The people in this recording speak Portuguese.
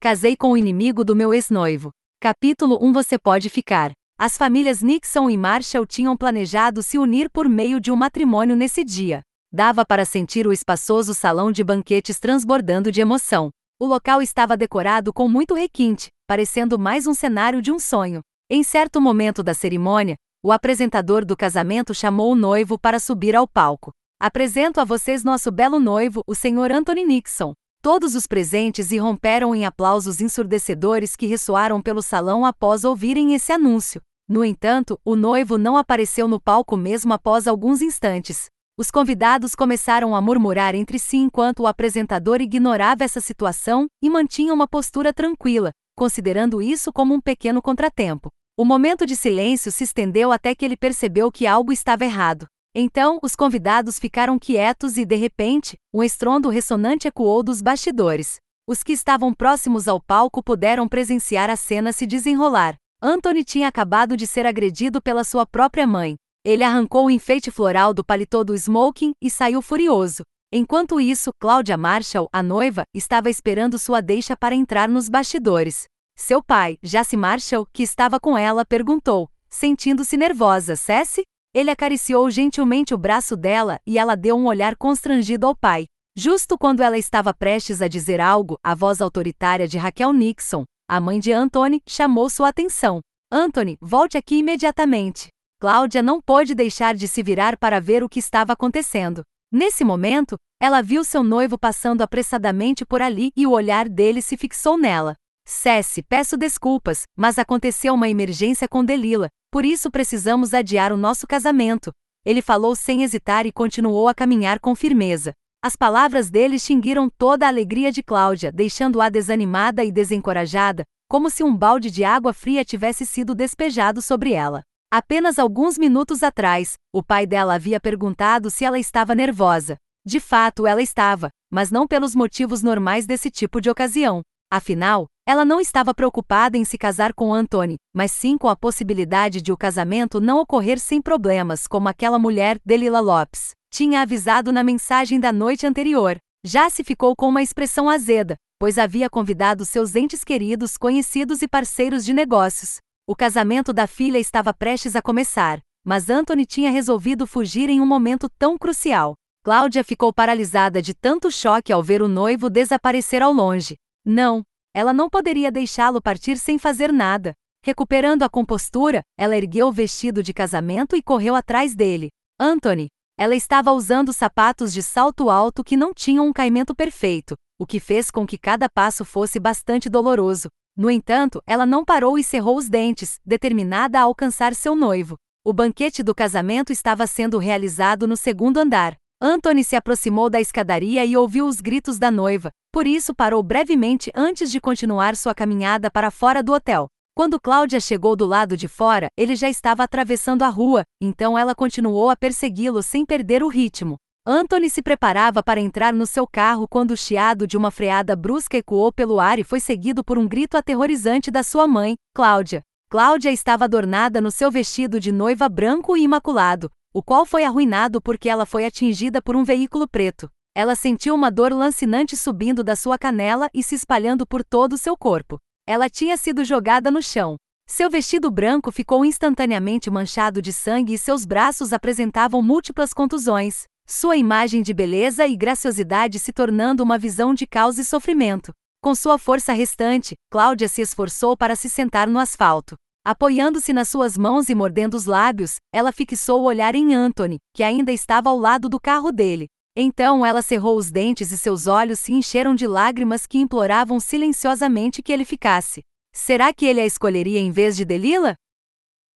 Casei com o inimigo do meu ex-noivo. Capítulo 1 Você pode ficar. As famílias Nixon e Marshall tinham planejado se unir por meio de um matrimônio nesse dia. Dava para sentir o espaçoso salão de banquetes transbordando de emoção. O local estava decorado com muito requinte, parecendo mais um cenário de um sonho. Em certo momento da cerimônia, o apresentador do casamento chamou o noivo para subir ao palco. Apresento a vocês nosso belo noivo, o Sr. Anthony Nixon. Todos os presentes irromperam em aplausos ensurdecedores que ressoaram pelo salão após ouvirem esse anúncio. No entanto, o noivo não apareceu no palco mesmo após alguns instantes. Os convidados começaram a murmurar entre si enquanto o apresentador ignorava essa situação e mantinha uma postura tranquila, considerando isso como um pequeno contratempo. O momento de silêncio se estendeu até que ele percebeu que algo estava errado. Então, os convidados ficaram quietos e, de repente, um estrondo ressonante ecoou dos bastidores. Os que estavam próximos ao palco puderam presenciar a cena se desenrolar. Anthony tinha acabado de ser agredido pela sua própria mãe. Ele arrancou o enfeite floral do paletó do smoking e saiu furioso. Enquanto isso, Cláudia Marshall, a noiva, estava esperando sua deixa para entrar nos bastidores. Seu pai, Jace Marshall, que estava com ela, perguntou, sentindo-se nervosa: Cesse? Ele acariciou gentilmente o braço dela e ela deu um olhar constrangido ao pai. Justo quando ela estava prestes a dizer algo, a voz autoritária de Raquel Nixon, a mãe de Anthony, chamou sua atenção. Anthony, volte aqui imediatamente. Cláudia não pôde deixar de se virar para ver o que estava acontecendo. Nesse momento, ela viu seu noivo passando apressadamente por ali e o olhar dele se fixou nela. Cesse, peço desculpas, mas aconteceu uma emergência com Delila, por isso precisamos adiar o nosso casamento. Ele falou sem hesitar e continuou a caminhar com firmeza. As palavras dele extinguiram toda a alegria de Cláudia, deixando-a desanimada e desencorajada, como se um balde de água fria tivesse sido despejado sobre ela. Apenas alguns minutos atrás, o pai dela havia perguntado se ela estava nervosa. De fato, ela estava, mas não pelos motivos normais desse tipo de ocasião. Afinal, ela não estava preocupada em se casar com Anthony, mas sim com a possibilidade de o casamento não ocorrer sem problemas, como aquela mulher, Delila Lopes, tinha avisado na mensagem da noite anterior. Já se ficou com uma expressão azeda, pois havia convidado seus entes queridos, conhecidos e parceiros de negócios. O casamento da filha estava prestes a começar, mas Anthony tinha resolvido fugir em um momento tão crucial. Cláudia ficou paralisada de tanto choque ao ver o noivo desaparecer ao longe. Não, ela não poderia deixá-lo partir sem fazer nada. Recuperando a compostura, ela ergueu o vestido de casamento e correu atrás dele. Anthony. Ela estava usando sapatos de salto alto que não tinham um caimento perfeito, o que fez com que cada passo fosse bastante doloroso. No entanto, ela não parou e cerrou os dentes, determinada a alcançar seu noivo. O banquete do casamento estava sendo realizado no segundo andar. Anthony se aproximou da escadaria e ouviu os gritos da noiva, por isso parou brevemente antes de continuar sua caminhada para fora do hotel. Quando Cláudia chegou do lado de fora, ele já estava atravessando a rua, então ela continuou a persegui-lo sem perder o ritmo. Anthony se preparava para entrar no seu carro quando o chiado de uma freada brusca ecoou pelo ar e foi seguido por um grito aterrorizante da sua mãe, Cláudia. Cláudia estava adornada no seu vestido de noiva branco e imaculado, o qual foi arruinado porque ela foi atingida por um veículo preto. Ela sentiu uma dor lancinante subindo da sua canela e se espalhando por todo o seu corpo. Ela tinha sido jogada no chão. Seu vestido branco ficou instantaneamente manchado de sangue e seus braços apresentavam múltiplas contusões, sua imagem de beleza e graciosidade se tornando uma visão de caos e sofrimento. Com sua força restante, Cláudia se esforçou para se sentar no asfalto. Apoiando-se nas suas mãos e mordendo os lábios, ela fixou o olhar em Anthony, que ainda estava ao lado do carro dele. Então ela cerrou os dentes e seus olhos se encheram de lágrimas que imploravam silenciosamente que ele ficasse. Será que ele a escolheria em vez de Delila?